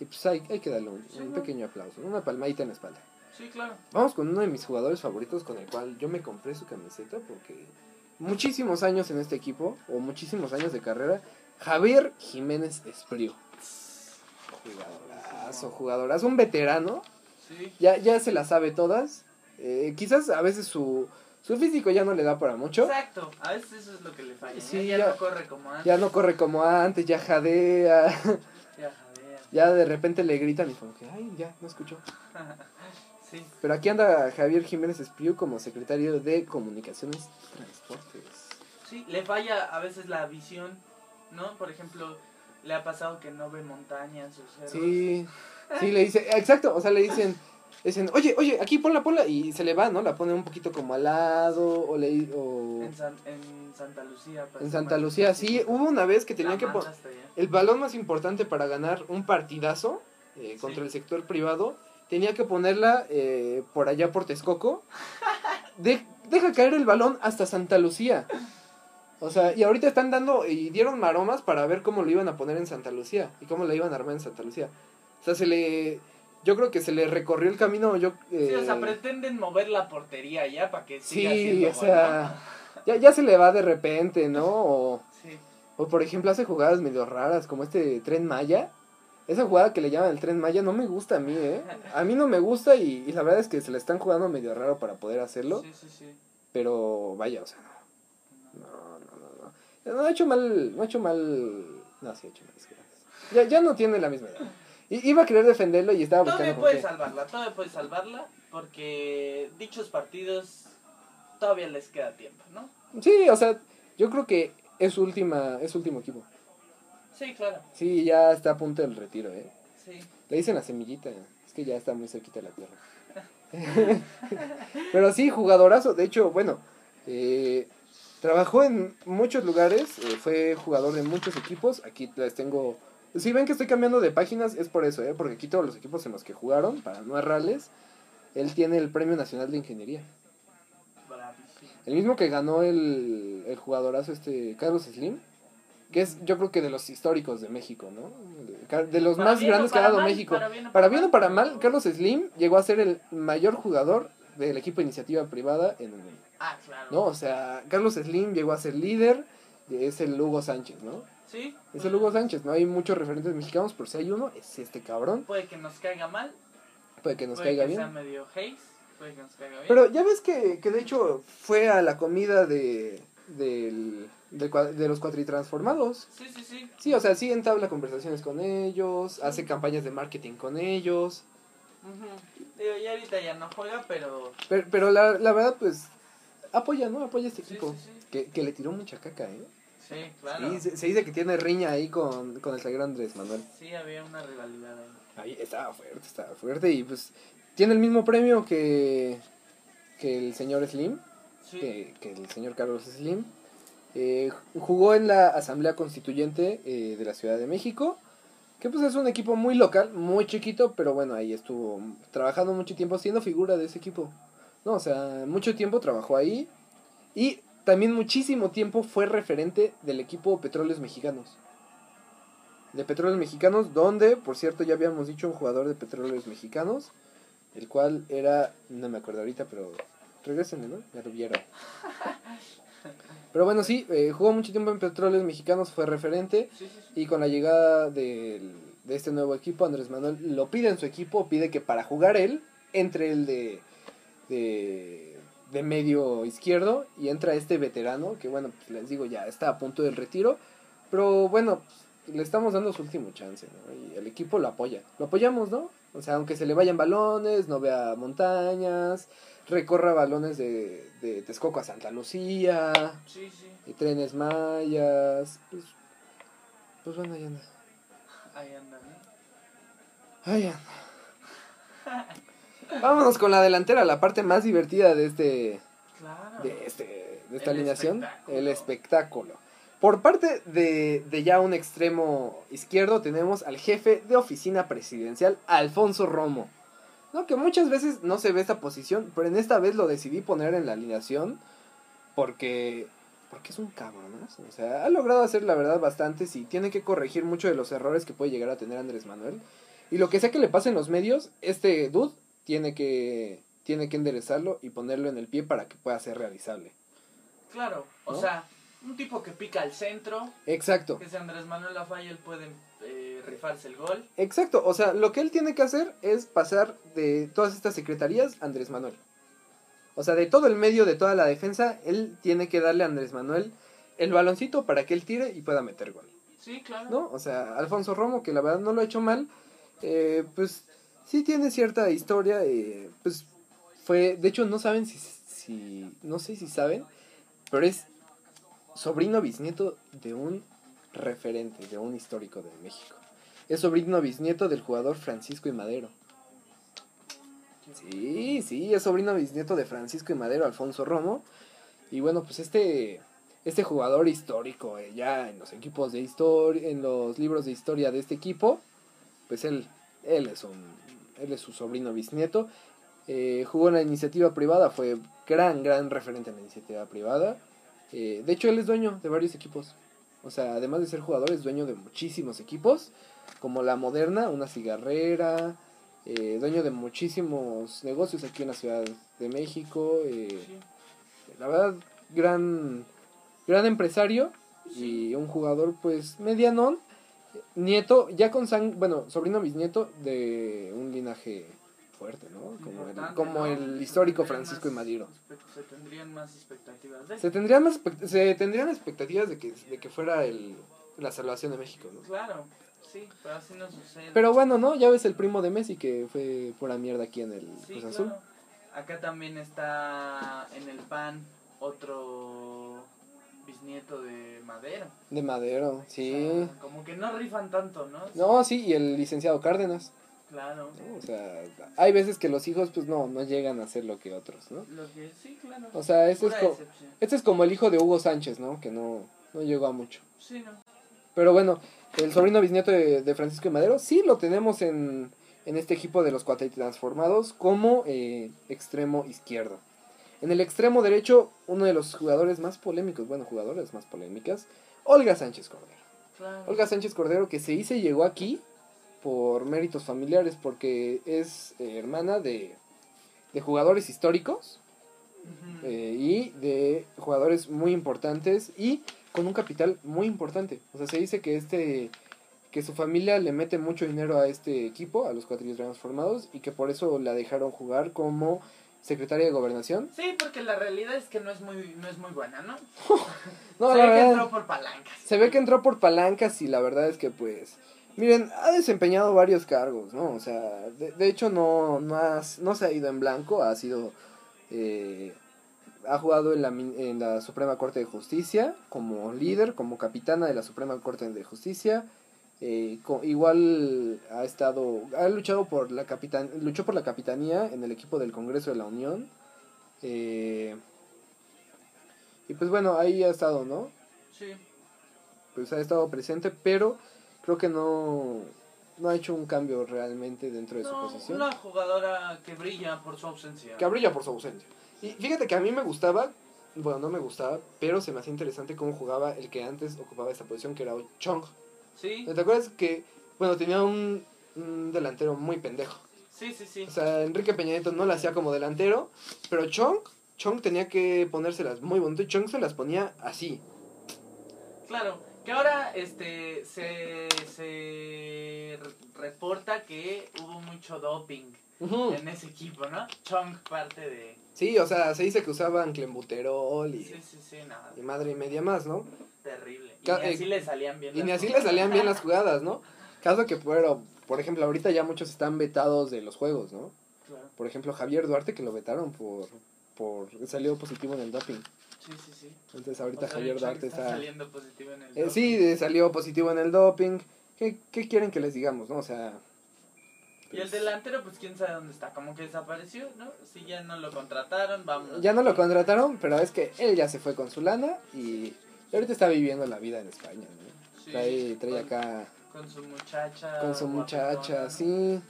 Speaker 1: y pues hay, hay que darle un,
Speaker 2: Sí,
Speaker 1: un
Speaker 2: ¿no?
Speaker 1: pequeño aplauso, una palmadita en la espalda.
Speaker 2: Sí, claro.
Speaker 1: Vamos con uno de mis jugadores favoritos con el cual yo me compré su camiseta porque muchísimos años en este equipo, o muchísimos años de carrera, Javier Jiménez Espriu. Jugadorazo, jugadorazo, un veterano,
Speaker 2: Sí.
Speaker 1: ya, ya se la sabe todas. Eh, quizás a veces su, su físico ya no le da para mucho.
Speaker 2: Exacto. A veces eso es lo que le falla.
Speaker 1: Sí,
Speaker 2: ya,
Speaker 1: ya-
Speaker 2: no corre como antes.
Speaker 1: Ya no corre como antes, ya jadea.
Speaker 2: Ya, Javier.
Speaker 1: Ya de repente le gritan y como que, ay, ya, no escuchó.
Speaker 2: Sí.
Speaker 1: Pero aquí anda Javier Jiménez Espriu como secretario de Comunicaciones Transportes.
Speaker 2: Sí, le falla a veces la visión, ¿no? Por ejemplo, le ha pasado que no ve montañas o cerros.
Speaker 1: Sí, sí, le dice, exacto, o sea, le dicen, dicen, oye, oye, aquí ponla, ponla, y se le va, ¿no? La pone un poquito como al lado, o le, o...
Speaker 2: En, San- en Santa Lucía.
Speaker 1: En Santa Lucía, sí, hubo una vez que
Speaker 2: La
Speaker 1: tenía que poner el balón más importante para ganar un partidazo eh, contra
Speaker 2: Sí.
Speaker 1: el sector privado, tenía que ponerla eh, por allá por Texcoco. De- deja caer el balón hasta Santa Lucía. O sea, y ahorita están dando y dieron maromas para ver cómo lo iban a poner en Santa Lucía y cómo lo iban a armar en Santa Lucía. O sea, se le yo creo que se le recorrió el camino, yo
Speaker 2: Sí, o sea,
Speaker 1: eh,
Speaker 2: pretenden mover la portería ya para que siga
Speaker 1: Sí,
Speaker 2: siendo
Speaker 1: o sea, ya, ya se le va de repente, ¿no? O, o por ejemplo hace jugadas medio raras, como este tren Maya. Esa jugada que le llaman el tren Maya no me gusta a mí, ¿eh? A mí no me gusta y, y la verdad es que se le están jugando medio raro para poder hacerlo.
Speaker 2: Sí, sí, sí.
Speaker 1: Pero vaya, o sea, no. No, no, no, no. No ha hecho mal, no ha hecho mal. No, sí ha hecho mal. Ya, ya no tiene la misma edad. Iba a querer defenderlo y estaba buscando
Speaker 2: Todavía puede salvarla, todavía puede salvarla porque dichos partidos todavía les queda tiempo, ¿no?
Speaker 1: Sí, o sea, yo creo que es su última, es su último equipo.
Speaker 2: Sí, claro.
Speaker 1: Sí, ya está a punto del retiro, ¿eh?
Speaker 2: Sí.
Speaker 1: Le dicen la semillita, es que ya está muy cerquita de la tierra. Pero sí, jugadorazo. De hecho, bueno, eh, trabajó en muchos lugares, eh, fue jugador de muchos equipos. Aquí les tengo... Si ven que estoy cambiando de páginas, es por eso, ¿eh? Porque aquí todos los equipos en los que jugaron, para no errarles, él tiene el Premio Nacional de Ingeniería. El mismo que ganó el, el jugadorazo este Carlos Slim, que es yo creo que de los históricos de México, ¿no? De los
Speaker 2: Para
Speaker 1: más grandes que ha dado
Speaker 2: mal,
Speaker 1: México.
Speaker 2: para bien o
Speaker 1: Para
Speaker 2: para
Speaker 1: bien o
Speaker 2: mal.
Speaker 1: para mal, Carlos Slim llegó a ser el mayor jugador del equipo de iniciativa privada en el mundo.
Speaker 2: Ah, claro.
Speaker 1: ¿No? O sea, Carlos Slim llegó a ser líder, es el Hugo Sánchez, ¿no?
Speaker 2: Sí.
Speaker 1: Es el Hugo Sánchez, no hay muchos referentes mexicanos, pero si hay uno, es este cabrón.
Speaker 2: Puede que nos caiga mal,
Speaker 1: Puede que nos
Speaker 2: puede
Speaker 1: caiga
Speaker 2: que
Speaker 1: bien.
Speaker 2: sea medio haze, puede que nos caiga bien.
Speaker 1: Pero ya ves que, que de hecho fue a la comida de, del, del de los cuatritransformados.
Speaker 2: Sí, sí, sí.
Speaker 1: Sí, o sea, sí entabla conversaciones con ellos, hace campañas de marketing con ellos.
Speaker 2: Ujú. Digo, ya ahorita ya no juega, pero...
Speaker 1: Pero, pero la, la verdad, pues, apoya, ¿no? Apoya a este equipo.
Speaker 2: sí, sí.
Speaker 1: Que, que le tiró mucha caca, ¿eh?
Speaker 2: Sí, claro.
Speaker 1: Sí, se, se dice que tiene riña ahí con, con el Sagrado Andrés Manuel.
Speaker 2: Sí, había una rivalidad ahí.
Speaker 1: Ahí estaba fuerte, estaba fuerte. Y pues, tiene el mismo premio que, que el señor Slim.
Speaker 2: Sí.
Speaker 1: que, que el señor Carlos Slim. Eh, jugó en la Asamblea Constituyente eh, de la Ciudad de México, que pues es un equipo muy local, muy chiquito, pero bueno, ahí estuvo trabajando mucho tiempo, siendo figura de ese equipo. No, o sea, mucho tiempo trabajó ahí y también muchísimo tiempo fue referente del equipo Petróleos Mexicanos. De Petróleos Mexicanos, donde, por cierto, ya habíamos dicho un jugador de Petróleos Mexicanos, el cual era, no me acuerdo ahorita, pero regresenme, ¿no? Ya lo vieron. Pero bueno, sí, eh, jugó mucho tiempo en Petróleos Mexicanos, fue referente.
Speaker 2: Sí, sí, sí.
Speaker 1: Y con la llegada del- de este nuevo equipo, Andrés Manuel lo pide en su equipo, pide que para jugar él, entre el de, de, de medio izquierdo y entra este veterano, que bueno, pues les digo, ya está a punto del retiro. Pero bueno, pues, le estamos dando su último chance, ¿no? Y el equipo lo apoya. Lo apoyamos, ¿no? O sea, aunque se le vayan balones, no vea montañas, recorra balones de, de Texcoco a Santa Lucía,
Speaker 2: Sí, sí.
Speaker 1: y trenes mayas, pues, pues bueno, ahí anda.
Speaker 2: Ahí anda, ¿no?
Speaker 1: Ahí anda. Vámonos con la delantera, la parte más divertida de este,
Speaker 2: Claro.
Speaker 1: de este, de esta
Speaker 2: El
Speaker 1: alineación,
Speaker 2: espectáculo.
Speaker 1: el espectáculo. Por parte de, de ya un extremo izquierdo tenemos al jefe de oficina presidencial, Alfonso Romo. No, que muchas veces no se ve esta posición, pero en esta vez lo decidí poner en la alineación porque porque es un cabronazo. O sea, ha logrado hacer la verdad bastante y tiene que corregir mucho de los errores que puede llegar a tener Andrés Manuel. Y lo que sea que le pase en los medios, este dude tiene que tiene que enderezarlo y ponerlo en el pie para que pueda ser realizable.
Speaker 2: Claro, o sea, un tipo que pica al centro,
Speaker 1: Exacto.
Speaker 2: que si Andrés Manuel la falla, él puede eh, rifarse el gol.
Speaker 1: Exacto, o sea, lo que él tiene que hacer es pasar de todas estas secretarías a Andrés Manuel. O sea, de todo el medio, de toda la defensa, él tiene que darle a Andrés Manuel el baloncito para que él tire y pueda meter gol.
Speaker 2: Sí, claro.
Speaker 1: ¿No? O sea, Alfonso Romo, que la verdad no lo ha hecho mal, eh, pues sí tiene cierta historia, eh, pues fue, de hecho no saben si, si, no sé si saben, pero es sobrino bisnieto de un referente, de un histórico de México. Es sobrino bisnieto del jugador Francisco y Madero. Sí, sí, es sobrino bisnieto de Francisco y Madero, Alfonso Romo. Y bueno, pues este, este jugador histórico, eh, ya en los equipos de historia, en los libros de historia de este equipo, pues él, él es un, él es su sobrino bisnieto. Eh, jugó en la iniciativa privada, fue gran, gran referente en la iniciativa privada. Eh, de hecho, él es dueño de varios equipos. O sea, además de ser jugador, es dueño de muchísimos equipos, como la Moderna, una cigarrera, eh, dueño de muchísimos negocios aquí en la Ciudad de México.
Speaker 2: Sí.
Speaker 1: la verdad, gran, gran empresario y un jugador, pues, medianón. Nieto, ya con sang bueno, sobrino bisnieto de un linaje fuerte, ¿no? Como el, como el histórico Francisco y
Speaker 2: más espe- Se tendrían más expectativas de
Speaker 1: Se tendrían, más, se tendrían expectativas de que, de que fuera el, la salvación de México, ¿no?
Speaker 2: Claro, sí, pero así no sucede.
Speaker 1: Pero bueno, ¿no? Ya ves el primo de Messi que fue pura mierda aquí en el
Speaker 2: sí,
Speaker 1: Cruz Azul.
Speaker 2: claro. Acá también está en el PAN otro bisnieto de Madero.
Speaker 1: De Madero, sí.
Speaker 2: O sea, como que no rifan tanto, ¿no?
Speaker 1: No, sí, y el licenciado Cárdenas.
Speaker 2: Claro.
Speaker 1: ¿no? O sea, hay veces que los hijos, pues no, no llegan a ser lo que otros, ¿no?
Speaker 2: Lo que sí, claro.
Speaker 1: O sea, este es,
Speaker 2: Pura
Speaker 1: co-
Speaker 2: excepción.
Speaker 1: este es como el hijo de Hugo Sánchez, ¿no? Que no, no llegó a mucho.
Speaker 2: Sí, no.
Speaker 1: Pero bueno, el sobrino bisnieto de, de Francisco de Madero, sí lo tenemos en, en este equipo de los cuatro transformados como eh, extremo izquierdo. En el extremo derecho, uno de los jugadores más polémicos, bueno, jugadores más polémicas, Olga Sánchez Cordero.
Speaker 2: Claro.
Speaker 1: Olga Sánchez Cordero que se hizo y llegó aquí por méritos familiares, porque es eh, hermana de, de jugadores históricos eh, y de jugadores muy importantes y con un capital muy importante. O sea, se dice que este que su familia le mete mucho dinero a este equipo, a los cuatrillos transformados, y que por eso la dejaron jugar como secretaria de gobernación.
Speaker 2: Sí, porque la realidad es que no es muy, no es muy buena, ¿no?
Speaker 1: No,
Speaker 2: Se ve que entró por palancas.
Speaker 1: se ve que entró por palancas y la verdad es que pues, miren, ha desempeñado varios cargos, ¿no? O sea, de, de hecho no, no, has- no se ha ido en blanco, ha sido... eh, ha jugado en la, en la Suprema Corte de Justicia como líder, como capitana de la Suprema Corte de Justicia. Eh, co- igual ha estado, ha luchado por la capitan, luchó por la capitanía en el equipo del Congreso de la Unión. eh, y pues bueno, ahí ha estado, ¿no?
Speaker 2: Sí.
Speaker 1: Pues ha estado presente, pero creo que no, no ha hecho un cambio realmente dentro de su posición.
Speaker 2: una jugadora que brilla por su ausencia.
Speaker 1: Que brilla por su ausencia. Y fíjate que a mí me gustaba, bueno, no me gustaba, pero se me hacía interesante cómo jugaba el que antes ocupaba esta posición, que era Chong.
Speaker 2: Sí,
Speaker 1: ¿Te acuerdas que, bueno, tenía un, un delantero muy pendejo?
Speaker 2: sí, sí, sí.
Speaker 1: O sea, Enrique Peña Nieto no la hacía como delantero, pero Chong, Chong tenía que ponérselas muy bonito y Chong se las ponía así.
Speaker 2: Claro, que ahora este se, se re- reporta que hubo mucho doping en ese equipo, ¿no? Chong parte de...
Speaker 1: Sí, o sea, se dice que usaban clembuterol y,
Speaker 2: Sí, sí, sí, nada,
Speaker 1: y madre y media más, ¿no?
Speaker 2: Terrible. Y ni así
Speaker 1: eh,
Speaker 2: le salían bien
Speaker 1: Y ni
Speaker 2: las
Speaker 1: así le salían bien las jugadas, ¿no? Caso que, pero, por ejemplo, ahorita ya muchos están vetados de los juegos, ¿no?
Speaker 2: Claro,
Speaker 1: Por ejemplo, Javier Duarte que lo vetaron por, por salió positivo en el doping.
Speaker 2: sí, sí, sí.
Speaker 1: Entonces ahorita
Speaker 2: O sea,
Speaker 1: Javier Duarte está...
Speaker 2: saliendo positivo en el
Speaker 1: Eh,
Speaker 2: doping.
Speaker 1: sí, salió positivo en el doping. ¿Qué, ¿Qué quieren que les digamos, no? O sea...
Speaker 2: Y el
Speaker 1: pues,
Speaker 2: delantero, pues quién sabe dónde está, como que desapareció, ¿no? Si ya no lo contrataron, vamos.
Speaker 1: Ya no lo contrataron, pero es que él ya se fue con su lana y ahorita está viviendo la vida en España, ¿no?
Speaker 2: Sí,
Speaker 1: Trae, trae
Speaker 2: con-
Speaker 1: acá
Speaker 2: Con su muchacha.
Speaker 1: con su muchacha,
Speaker 2: guapetona.
Speaker 1: sí.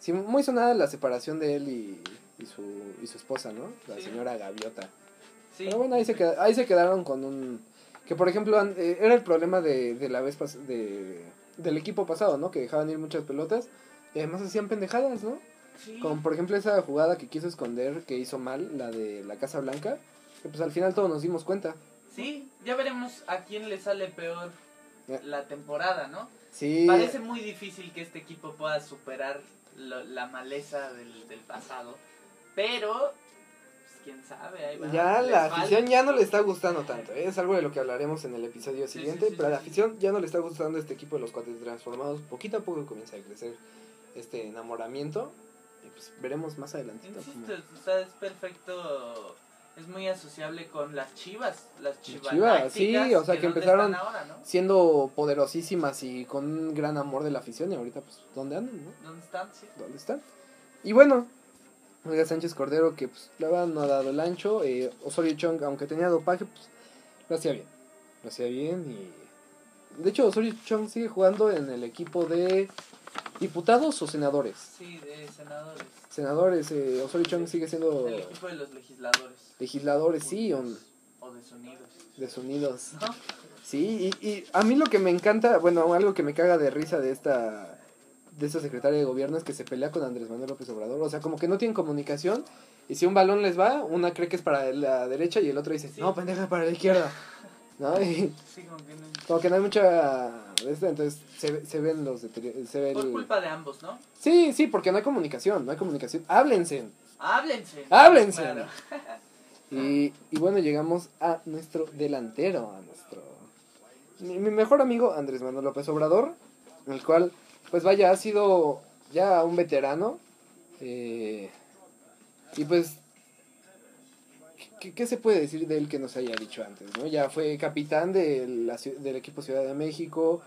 Speaker 1: Sí, muy sonada la separación de él y, y su, y su esposa, ¿no? La
Speaker 2: Sí.
Speaker 1: señora Gaviota.
Speaker 2: Sí.
Speaker 1: Pero bueno, ahí se, queda- ahí se quedaron con un... Que por ejemplo, eh, era el problema de, de la vez pas- de, del equipo pasado, ¿no? Que dejaban ir muchas pelotas y además hacían pendejadas, ¿no?
Speaker 2: Sí.
Speaker 1: Como por ejemplo esa jugada que quiso esconder, que hizo mal, la de la Casa Blanca, que pues al final todos nos dimos cuenta.
Speaker 2: Sí, ya veremos a quién le sale peor la temporada, ¿no?
Speaker 1: Sí,
Speaker 2: Parece muy difícil que este equipo pueda superar lo- la maleza del, del pasado. Pero, pues, quién sabe. Ahí va.
Speaker 1: ya la afición ya no le está gustando tanto, ¿eh? es algo de lo que hablaremos en el episodio
Speaker 2: Sí,
Speaker 1: siguiente,
Speaker 2: sí, sí,
Speaker 1: pero a la afición ya no le está gustando este equipo de los cuates transformados, poquito a poco comienza a crecer este enamoramiento y pues veremos más adelantito. cómo-
Speaker 2: Insisto, o sea, es perfecto. Es muy asociable con las chivas. Las chivas.
Speaker 1: Chivas, sí, o sea, que empezaron-
Speaker 2: ahora, ¿no?
Speaker 1: Siendo poderosísimas y con un gran amor de la afición y ahorita pues ¿dónde andan? No?
Speaker 2: ¿Dónde están? Sí.
Speaker 1: ¿Dónde están? Y bueno, Olga Sánchez Cordero, que pues la verdad no ha dado el ancho. eh, Osorio Chong, aunque tenía dopaje, pues lo hacía bien. Lo hacía bien y. De hecho, Osorio Chong sigue jugando en el equipo de diputados o senadores.
Speaker 2: Sí, de senadores.
Speaker 1: Senadores, eh, Osorio Chong sigue siendo
Speaker 2: El equipo de los legisladores.
Speaker 1: legisladores, sí. o-
Speaker 2: O desunidos.
Speaker 1: desunidos.
Speaker 2: ¿No?
Speaker 1: Sí, y, y a mí lo que me encanta, bueno, algo que me caga de risa de esta de esta secretaria de gobierno es que se pelea con Andrés Manuel López Obrador. O sea, como que no tienen comunicación. Y si un balón les va, una cree que es para la derecha y el otro dice,
Speaker 2: Sí.
Speaker 1: no, pendeja, para la izquierda. ¿No? Y
Speaker 2: Sí, como que no-
Speaker 1: como que no hay mucha... Entonces se, se ven los... Se
Speaker 2: Por
Speaker 1: el-
Speaker 2: culpa de ambos, ¿no?
Speaker 1: Sí, sí, porque no hay comunicación, no hay comunicación. Háblense.
Speaker 2: Háblense.
Speaker 1: Háblense.
Speaker 2: Claro.
Speaker 1: Y, y bueno, llegamos a nuestro delantero, a nuestro... Mi, mi mejor amigo, Andrés Manuel López Obrador, el cual, pues vaya, ha sido ya un veterano. eh, y pues, ¿qué, qué se puede decir de él que nos haya dicho antes? ¿no? Ya fue capitán de la del equipo Ciudad de México,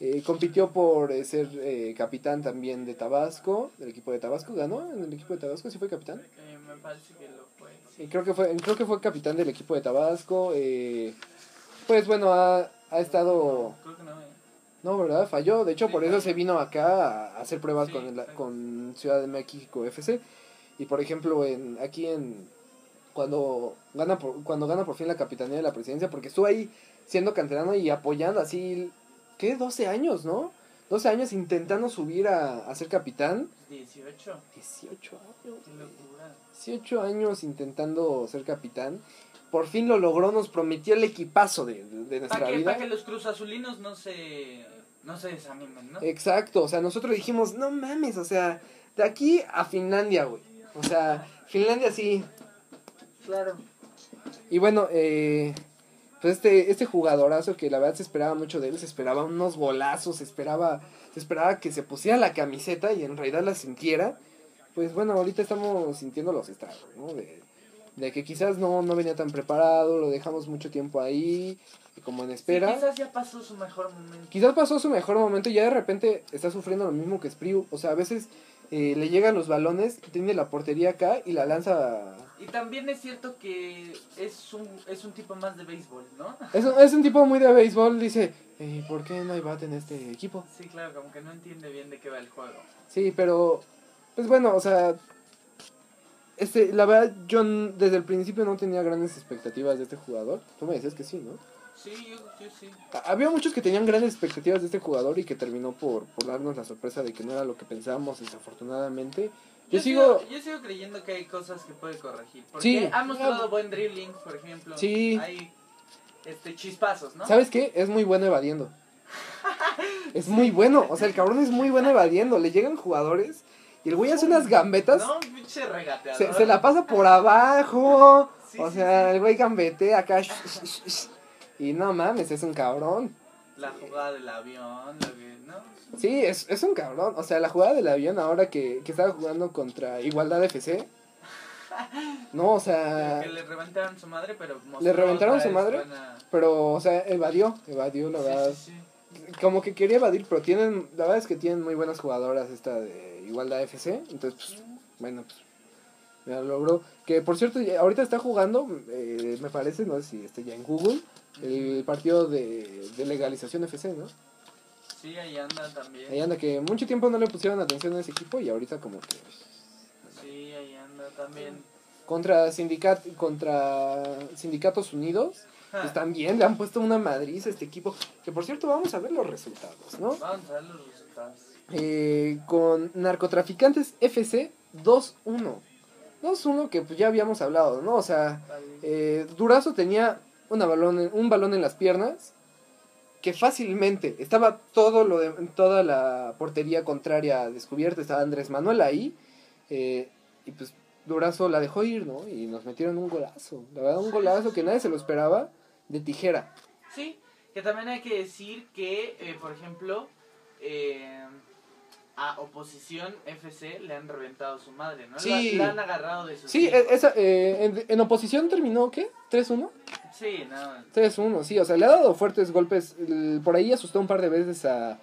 Speaker 1: eh, compitió por eh, ser eh, capitán también de Tabasco, del equipo de Tabasco, ganó en el equipo de Tabasco, sí fue capitán.
Speaker 2: Eh, me parece que lo fue.
Speaker 1: Sí, creo que fue, creo que fue capitán del equipo de Tabasco. eh, pues bueno, ha, ha estado...
Speaker 2: Creo que no, eh.
Speaker 1: No, ¿verdad? Falló. De hecho,
Speaker 2: Sí,
Speaker 1: por eso se vino acá a hacer pruebas
Speaker 2: Sí,
Speaker 1: con, el- con Ciudad de México FC. Y por ejemplo, en aquí en... Cuando gana, por, cuando gana por fin la capitanía de la presidencia, porque estuvo ahí siendo canterano y apoyando así... ¿Qué? 12 años, ¿no? 12 años intentando subir a, a ser capitán.
Speaker 2: 18.
Speaker 1: 18 años.
Speaker 2: Qué locura.
Speaker 1: 18 años intentando ser capitán. Por fin lo logró, nos prometió el equipazo de, de- de nuestra
Speaker 2: Para que,
Speaker 1: vida.
Speaker 2: pa' que los cruzazulinos no se, no se desanimen, ¿no?
Speaker 1: Exacto, o sea, nosotros dijimos, no mames, o sea, de aquí a Finlandia, güey. O sea, Finlandia sí.
Speaker 2: Claro.
Speaker 1: Y bueno, eh, pues este, este jugadorazo que la verdad se esperaba mucho de él, se esperaba unos golazos, se esperaba, se esperaba que se pusiera la camiseta y en realidad la sintiera. Pues bueno, ahorita estamos sintiendo los estragos, ¿no? De, de que quizás no, no venía tan preparado, lo dejamos mucho tiempo ahí, como en espera.
Speaker 2: quizás ya pasó su mejor momento.
Speaker 1: Quizás pasó su mejor momento y ya de repente está sufriendo lo mismo que Spriu. O sea, a veces eh, le llegan los balones, tiene la portería acá y la lanza.
Speaker 2: Y también es cierto que es un, es un tipo más de béisbol, ¿no?
Speaker 1: Es un, es un tipo muy de béisbol, dice, eh, ¿por qué no hay bate en este equipo?
Speaker 2: Sí, claro, como que no entiende bien de qué va el juego.
Speaker 1: Sí, pero, pues bueno, o sea, este, la verdad yo desde el principio no tenía grandes expectativas de este jugador. Tú me decías que sí, ¿no?
Speaker 2: Sí, yo, yo sí.
Speaker 1: Ha- Había muchos que tenían grandes expectativas de este jugador y que terminó por, por darnos la sorpresa de que no era lo que pensábamos, desafortunadamente. Yo, sigo...
Speaker 2: Yo sigo creyendo que hay cosas que puede corregir. Porque
Speaker 1: Sí.
Speaker 2: ha mostrado buen dribbling, por ejemplo.
Speaker 1: Sí.
Speaker 2: Hay este, chispazos, ¿no?
Speaker 1: ¿Sabes qué? Es muy bueno evadiendo. Es muy bueno. O sea, el cabrón es muy bueno evadiendo. Le llegan jugadores y el güey hace unas gambetas.
Speaker 2: No, pinche regateador.
Speaker 1: Se, se la pasa por abajo.
Speaker 2: Sí,
Speaker 1: o sea,
Speaker 2: sí.
Speaker 1: el güey gambetea acá. Y no mames, es un cabrón.
Speaker 2: La jugada del avión, lo que.
Speaker 1: Sí, es, es un cabrón. O sea, la jugada del avión ahora que, que estaba jugando contra Igualdad FC. No, o sea.
Speaker 2: que le reventaron su madre, pero
Speaker 1: ¿Le reventaron su madre?
Speaker 2: buena-
Speaker 1: Pero, o sea, evadió. Evadió, la verdad.
Speaker 2: sí, sí.
Speaker 1: como que quería evadir, pero tienen, la verdad es que tienen muy buenas jugadoras esta de Igualdad FC, entonces, pues, bueno, pues, me lo logró. Que, por cierto, ya- ahorita está jugando, eh, me parece, no sé si esté ya en Google, el partido de, de legalización FC, ¿no?
Speaker 2: Sí, ahí anda también.
Speaker 1: Ahí anda, que mucho tiempo no le pusieron atención a ese equipo y ahorita como que
Speaker 2: Sí, ahí anda también.
Speaker 1: contra, sindicat, contra Sindicatos Unidos,
Speaker 2: Ja,
Speaker 1: pues también le han puesto una madriz a este equipo, que por cierto vamos a ver los resultados, ¿no?
Speaker 2: Vamos a ver los resultados.
Speaker 1: eh, con Narcotraficantes FC 2-1. 2-1 que pues ya habíamos hablado, ¿no? O sea, eh, Durazo tenía una balón un balón en las piernas que fácilmente estaba todo lo de, toda la portería contraria descubierta, estaba Andrés Manuel ahí eh, y pues Durazo la dejó ir, ¿no? Y nos metieron un golazo, la verdad un golazo que nadie se lo esperaba de tijera.
Speaker 2: Sí, que también hay que decir que, eh, por ejemplo, eh, a Oposición FC le han reventado su madre, ¿no?
Speaker 1: Sí.
Speaker 2: La, la han agarrado de su
Speaker 1: Sí, e- esa, eh, en, en oposición terminó, ¿qué? ¿3-1?
Speaker 2: Sí, no.
Speaker 1: 3-1, sí, o sea, le ha dado fuertes golpes. el- por ahí asustó un par de veces a,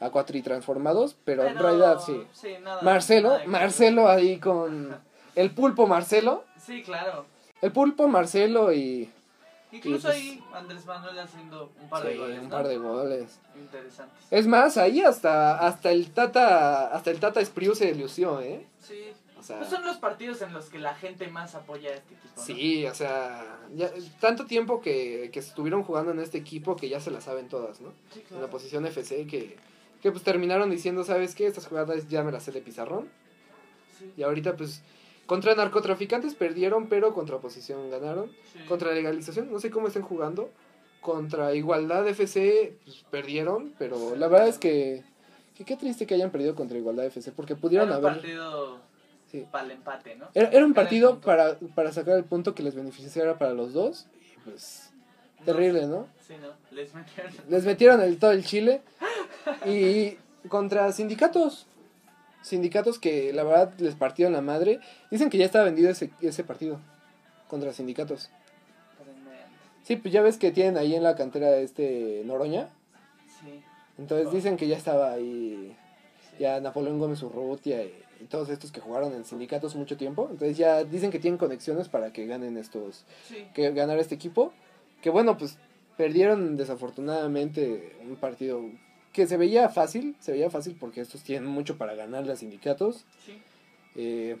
Speaker 1: a Cuatritransformados, pero, en realidad sí.
Speaker 2: nada-
Speaker 1: Marcelo,
Speaker 2: nada que-
Speaker 1: Marcelo ahí con el pulpo Marcelo.
Speaker 2: Sí, claro.
Speaker 1: El pulpo Marcelo y.
Speaker 2: Incluso
Speaker 1: pues-
Speaker 2: ahí Andrés Manuel haciendo un par de
Speaker 1: sí,
Speaker 2: goles,
Speaker 1: un
Speaker 2: ¿no?
Speaker 1: par de goles.
Speaker 2: Interesantes.
Speaker 1: Es más, ahí hasta, hasta el Tata. Hasta el Tata Espriu se lució, ¿eh?
Speaker 2: Sí.
Speaker 1: O sea,
Speaker 2: Pues son los partidos en los que la gente más apoya a este equipo. ¿no?
Speaker 1: sí, o sea, ya, tanto tiempo que, que estuvieron jugando en este equipo que ya se la saben todas, ¿no?
Speaker 2: Sí,
Speaker 1: En la posición FC que, que pues terminaron diciendo, ¿sabes qué? Estas jugadas ya me las sé de pizarrón.
Speaker 2: Sí,
Speaker 1: Y ahorita pues contra narcotraficantes perdieron, pero contra oposición ganaron.
Speaker 2: sí.
Speaker 1: Contra legalización, no sé cómo estén jugando. Contra igualdad FC pues, perdieron, pero la verdad es que, que qué triste que hayan perdido contra igualdad FC porque pudieron haber...
Speaker 2: partido
Speaker 1: Sí.
Speaker 2: para el empate, ¿no?
Speaker 1: Era, era un partido para, para sacar el punto que les beneficiara para los dos. Y pues, terrible, ¿no?
Speaker 2: Sí, ¿no? Les metieron.
Speaker 1: Les metieron el, todo el chile. Y contra sindicatos. Sindicatos que la verdad les partieron la madre. Dicen que ya estaba vendido ese, ese partido. Contra sindicatos. Sí, pues ya ves que tienen ahí en la cantera este Noroña.
Speaker 2: Sí,
Speaker 1: Entonces dicen que ya estaba ahí.
Speaker 2: sí.
Speaker 1: Ya Napoleón Gómez Urrutia y, y todos estos que jugaron en sindicatos mucho tiempo. Entonces ya dicen que tienen conexiones para que ganen estos.
Speaker 2: Sí.
Speaker 1: Que ganar este equipo. Que bueno, pues perdieron desafortunadamente un partido que se veía fácil. Se veía fácil porque estos tienen mucho para ganar los sindicatos.
Speaker 2: Sí.
Speaker 1: Eh,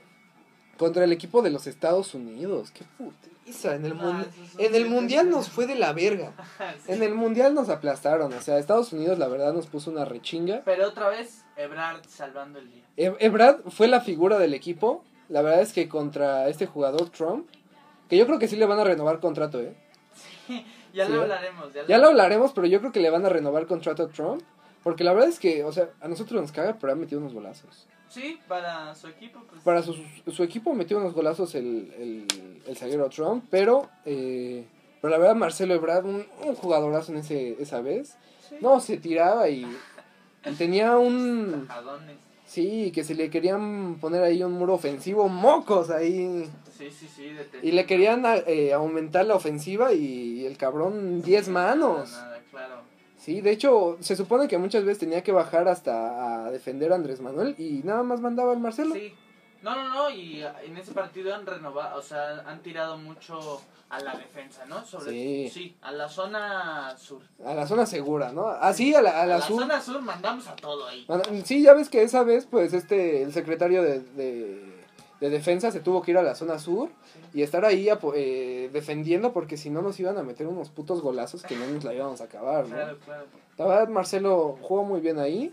Speaker 1: contra el equipo de los Estados Unidos. Qué putiza. En el,
Speaker 2: son
Speaker 1: en el mundial nos fue de la verga.
Speaker 2: Sí.
Speaker 1: En el mundial nos aplastaron. O sea, Estados Unidos la verdad nos puso una rechinga.
Speaker 2: Pero otra vez, Ebrard salvando el día.
Speaker 1: E- Ebrad fue la figura del equipo. La verdad es que contra este jugador Trump, que yo creo que sí le van a renovar contrato, ¿eh?
Speaker 2: Ya
Speaker 1: Sí,
Speaker 2: lo
Speaker 1: ¿eh?
Speaker 2: hablaremos. Ya,
Speaker 1: Ya lo hablaremos, pero yo creo que le van a renovar contrato a Trump. Porque la verdad es que, o sea, a nosotros nos caga, pero ha metido unos golazos.
Speaker 2: Sí, para su equipo, pues.
Speaker 1: Para su, su equipo metió unos golazos el, el, el zaguero Trump, pero, eh, pero la verdad Marcelo Ebrard, un, un jugadorazo en ese, esa vez.
Speaker 2: Sí.
Speaker 1: No, se tiraba y tenía un... Sí, que se le querían poner ahí un muro ofensivo, mocos ahí.
Speaker 2: Sí, sí, sí.
Speaker 1: Y le querían eh, aumentar la ofensiva y el cabrón 10 manos.
Speaker 2: Nada, nada, claro.
Speaker 1: Sí, de hecho, se supone que muchas veces tenía que bajar hasta a defender a Andrés Manuel y nada más mandaba al Marcelo.
Speaker 2: Sí. No, no, no, y en ese partido han renovado, o sea, han tirado mucho a la defensa, ¿no? Sobre,
Speaker 1: Sí.
Speaker 2: sí, a la zona sur.
Speaker 1: A la zona segura, ¿no? Así, a la, a
Speaker 2: A
Speaker 1: la
Speaker 2: la,
Speaker 1: sur.
Speaker 2: zona sur mandamos a todo ahí.
Speaker 1: Bueno, Sí, ya ves que esa vez, pues, este, el secretario de, de, de defensa se tuvo que ir a la zona sur y estar ahí eh, defendiendo porque si no nos iban a meter unos putos golazos que no nos la íbamos a acabar, ¿no?
Speaker 2: Claro, claro.
Speaker 1: La verdad, Marcelo jugó muy bien ahí.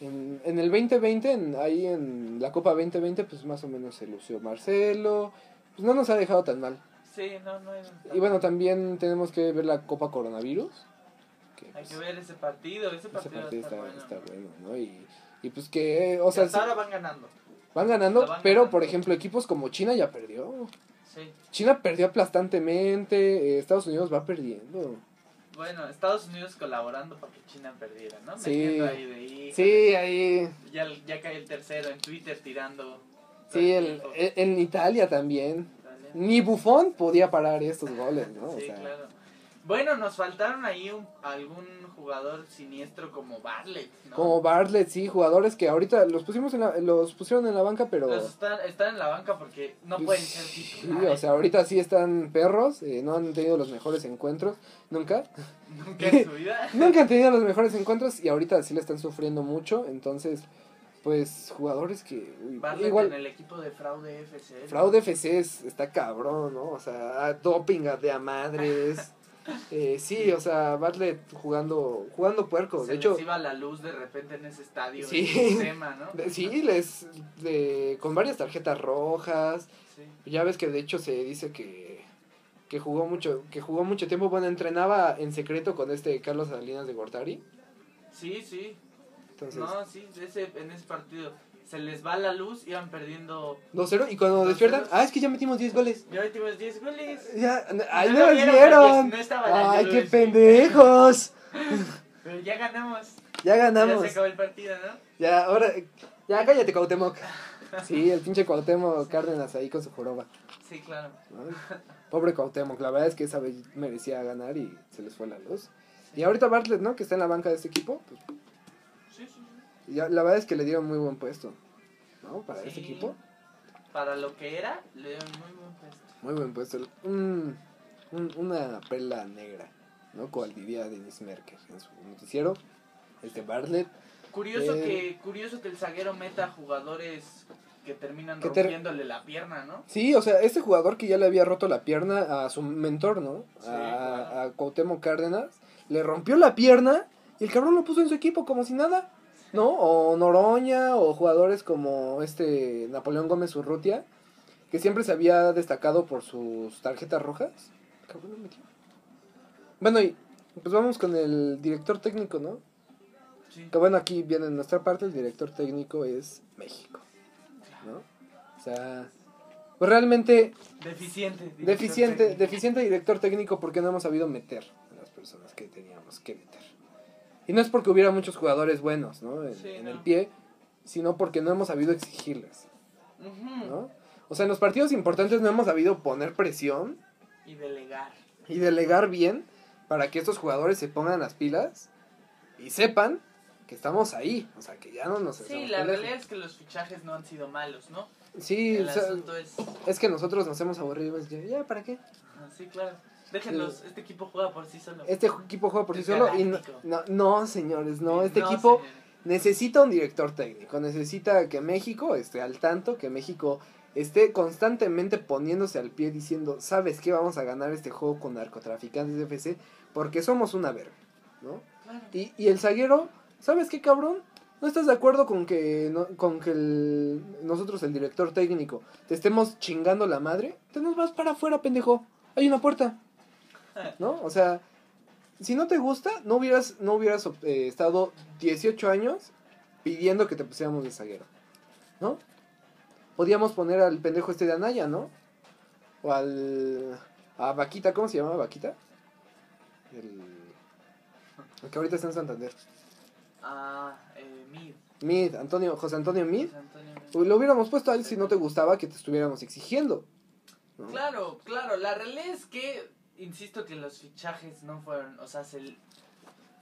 Speaker 1: En, en el 2020, en- ahí en la Copa 2020, pues más o menos se lució Marcelo. Pues no nos ha dejado tan mal.
Speaker 2: Sí, no, no hay.
Speaker 1: Y bueno, también tenemos que ver la Copa Coronavirus. Que,
Speaker 2: Hay
Speaker 1: pues,
Speaker 2: que ver ese partido, ese
Speaker 1: ese
Speaker 2: partido,
Speaker 1: partido
Speaker 2: está,
Speaker 1: está,
Speaker 2: bueno.
Speaker 1: está bueno, ¿no? Y, y pues que, o sea,
Speaker 2: ahora van ganando.
Speaker 1: van ganando,
Speaker 2: van
Speaker 1: pero
Speaker 2: ganando.
Speaker 1: por ejemplo, equipos como China ya perdió.
Speaker 2: Sí.
Speaker 1: China perdió aplastantemente, eh, Estados Unidos va perdiendo.
Speaker 2: Bueno, Estados Unidos colaborando para que China perdiera, ¿no?
Speaker 1: Sí.
Speaker 2: Metiendo ahí de.
Speaker 1: Sí, ahí,
Speaker 2: Ya, ya cae el tercero en Twitter tirando.
Speaker 1: sí, el, en, en Italia también. Ni Buffon podía parar estos goles, ¿no? O
Speaker 2: Sí,
Speaker 1: sea,
Speaker 2: claro. Bueno, nos faltaron ahí un, algún jugador siniestro como Bartlett, ¿no?
Speaker 1: Como Bartlett, sí, jugadores que ahorita los pusimos en la, los pusieron en la banca, pero
Speaker 2: Los están, están en la banca porque no pueden ser
Speaker 1: sí,
Speaker 2: titulares.
Speaker 1: o sea, ahorita sí están perros, eh, no han tenido los mejores encuentros, nunca,
Speaker 2: Nunca en su vida.
Speaker 1: nunca han tenido los mejores encuentros y ahorita sí le están sufriendo mucho, entonces, pues, jugadores que, uy,
Speaker 2: Bartlett
Speaker 1: igual,
Speaker 2: en el equipo de Fraude FC.
Speaker 1: Fraude FC es- está cabrón, ¿no? O sea, doping de a madres. Eh, sí, o sea, Bartlett jugando, jugando puerco.
Speaker 2: Se
Speaker 1: De hecho,
Speaker 2: les iba la luz de repente en ese estadio.
Speaker 1: Sí.
Speaker 2: en el tema, ¿no?
Speaker 1: sí, les, de, con varias tarjetas rojas.
Speaker 2: Sí.
Speaker 1: Ya ves que de hecho se dice que, que jugó mucho, que jugó mucho tiempo, bueno, entrenaba en secreto con este Carlos Salinas de Gortari.
Speaker 2: Sí, sí.
Speaker 1: Entonces,
Speaker 2: No, sí, ese, en ese partido se les va la luz, iban perdiendo.
Speaker 1: 2-0 y cuando
Speaker 2: 2-0.
Speaker 1: despiertan, ah, es que ya metimos 10 goles.
Speaker 2: Ya metimos 10 goles.
Speaker 1: Ya, ahí
Speaker 2: No
Speaker 1: no
Speaker 2: lo
Speaker 1: los
Speaker 2: vieron no estaba
Speaker 1: Ay, qué pendejos.
Speaker 2: Pero ya ganamos.
Speaker 1: Ya
Speaker 2: Ya
Speaker 1: ganamos.
Speaker 2: se acabó el partido, ¿no?
Speaker 1: Ya, ahora, ya cállate, Cuauhtémoc. Sí, el pinche Cuauhtémoc Cárdenas ahí con su joroba.
Speaker 2: Sí, claro.
Speaker 1: Ay, Pobre Cuauhtémoc, la verdad es que esa vez merecía ganar y se les fue la luz. Y ahorita Bartlett, ¿no? Que está en la banca de este equipo, pues, ya, la verdad es que le dieron muy buen puesto, ¿no? Para este
Speaker 2: Sí.
Speaker 1: equipo,
Speaker 2: Para lo que era, le dieron muy buen puesto.
Speaker 1: muy buen puesto. Un, un- una perla negra, ¿no? Cual diría Denis Merker en su noticiero. Este Bartlett,
Speaker 2: Curioso
Speaker 1: Eh.
Speaker 2: que curioso que el zaguero meta jugadores que terminan
Speaker 1: Que ter-
Speaker 2: rompiéndole la pierna, ¿no?
Speaker 1: Sí, o sea, este jugador que ya le había roto la pierna a su mentor, ¿no?
Speaker 2: Sí,
Speaker 1: a,
Speaker 2: claro.
Speaker 1: a Cuauhtémoc Cárdenas, le rompió la pierna y el cabrón lo puso en su equipo como si nada, ¿no? O Noroña, o jugadores como este Napoleón Gómez Urrutia, que siempre se había destacado por sus tarjetas rojas. Bueno, y pues vamos con el director técnico, ¿no?
Speaker 2: Sí.
Speaker 1: Que bueno, aquí viene en nuestra parte, el director técnico es México, ¿no? O sea, pues realmente
Speaker 2: Deficiente. director
Speaker 1: deficiente,
Speaker 2: técnico.
Speaker 1: deficiente director técnico porque no hemos sabido meter a las personas que teníamos que meter. Y no es porque hubiera muchos jugadores buenos, ¿no? En,
Speaker 2: Sí,
Speaker 1: en
Speaker 2: no.
Speaker 1: el pie, sino porque no hemos sabido exigirles. ¿no? O sea, en los partidos importantes no hemos sabido poner presión
Speaker 2: Y delegar.
Speaker 1: y delegar bien para que estos jugadores se pongan las pilas y sepan que estamos ahí, o sea, que ya no nos
Speaker 2: Sí, la realidad es que los fichajes no han sido malos, ¿no?
Speaker 1: Sí,
Speaker 2: El
Speaker 1: o sea,
Speaker 2: asunto es...
Speaker 1: es que nosotros nos hemos aburrido, ya, ¿para qué?
Speaker 2: ah, Sí, claro. Déjenlos, este equipo juega por sí solo.
Speaker 1: Este equipo juega por sí solo y no, no, no, señores, no, este equipo necesita un director técnico, necesita que México esté al tanto, que México esté constantemente poniéndose al pie diciendo, ¿sabes qué? Vamos a ganar este juego con narcotraficantes de FC porque somos una verga, ¿no?
Speaker 2: Claro.
Speaker 1: Y, y el zaguero, ¿sabes qué, cabrón? ¿No estás de acuerdo con que, no- con que el- nosotros, el director técnico, te estemos chingando la madre? Te nos vas para afuera, pendejo. Hay una puerta. ¿No? O sea, si no te gusta, no hubieras, no hubieras eh, estado 18 años pidiendo que te pusiéramos de zaguero. ¿No? Podíamos poner al pendejo este de Anaya, ¿no? O al... A Vaquita, ¿cómo se llama Vaquita? El... el que ahorita está en Santander.
Speaker 2: Ah, eh, Mid.
Speaker 1: Mid, Antonio, José Antonio Mid.
Speaker 2: José Antonio Mid.
Speaker 1: Lo hubiéramos puesto a él si no te gustaba que te estuviéramos exigiendo. ¿no?
Speaker 2: Claro, claro. La realidad es que, insisto que los fichajes no fueron, o sea, se,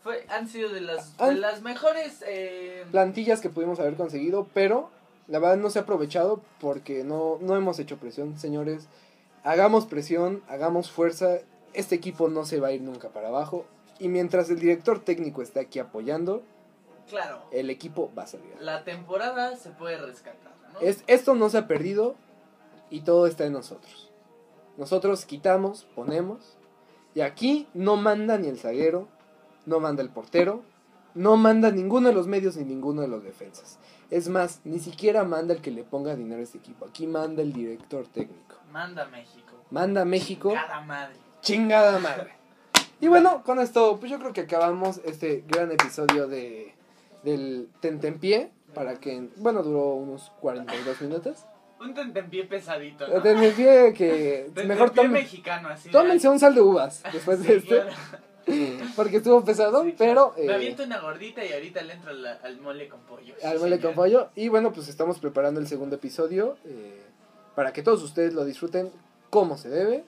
Speaker 2: fue, han sido de las, de las mejores... Eh,
Speaker 1: Plantillas que pudimos haber conseguido, pero la verdad no se ha aprovechado porque no, no hemos hecho presión, señores. Hagamos presión, hagamos fuerza. Este equipo no se va a ir nunca para abajo. Y mientras el director técnico esté aquí apoyando,
Speaker 2: claro,
Speaker 1: el equipo va a salir.
Speaker 2: la temporada se puede rescatar, ¿no?
Speaker 1: Es, esto no se ha perdido y todo está en nosotros. Nosotros quitamos, ponemos. Y aquí no manda ni el zaguero, no manda el portero, no manda ninguno de los medios ni ninguno de los defensas. Es más, ni siquiera manda el que le ponga dinero a este equipo. Aquí manda el director técnico.
Speaker 2: Manda México.
Speaker 1: Manda México,
Speaker 2: Cada madre.
Speaker 1: chingada madre. Y bueno, con esto, pues yo creo que acabamos este gran episodio de del Tentempié. Para que, bueno, duró unos 42 minutos.
Speaker 2: Un tentempié pesadito, ¿no?
Speaker 1: Tentempié que
Speaker 2: Tentempié
Speaker 1: mejor tomen,
Speaker 2: mexicano, así.
Speaker 1: tómense un sal de uvas después de este.
Speaker 2: claro.
Speaker 1: Porque estuvo pesado,
Speaker 2: Sí,
Speaker 1: pero...
Speaker 2: claro. Me
Speaker 1: eh,
Speaker 2: aviento una gordita y ahorita le entro al, al mole con pollo.
Speaker 1: al
Speaker 2: Sí,
Speaker 1: mole con pollo. Y bueno, pues estamos preparando el segundo episodio eh, para que todos ustedes lo disfruten como se debe.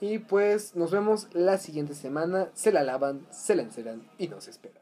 Speaker 1: Y pues nos vemos la siguiente semana. Se la lavan, se la enceran y nos esperan.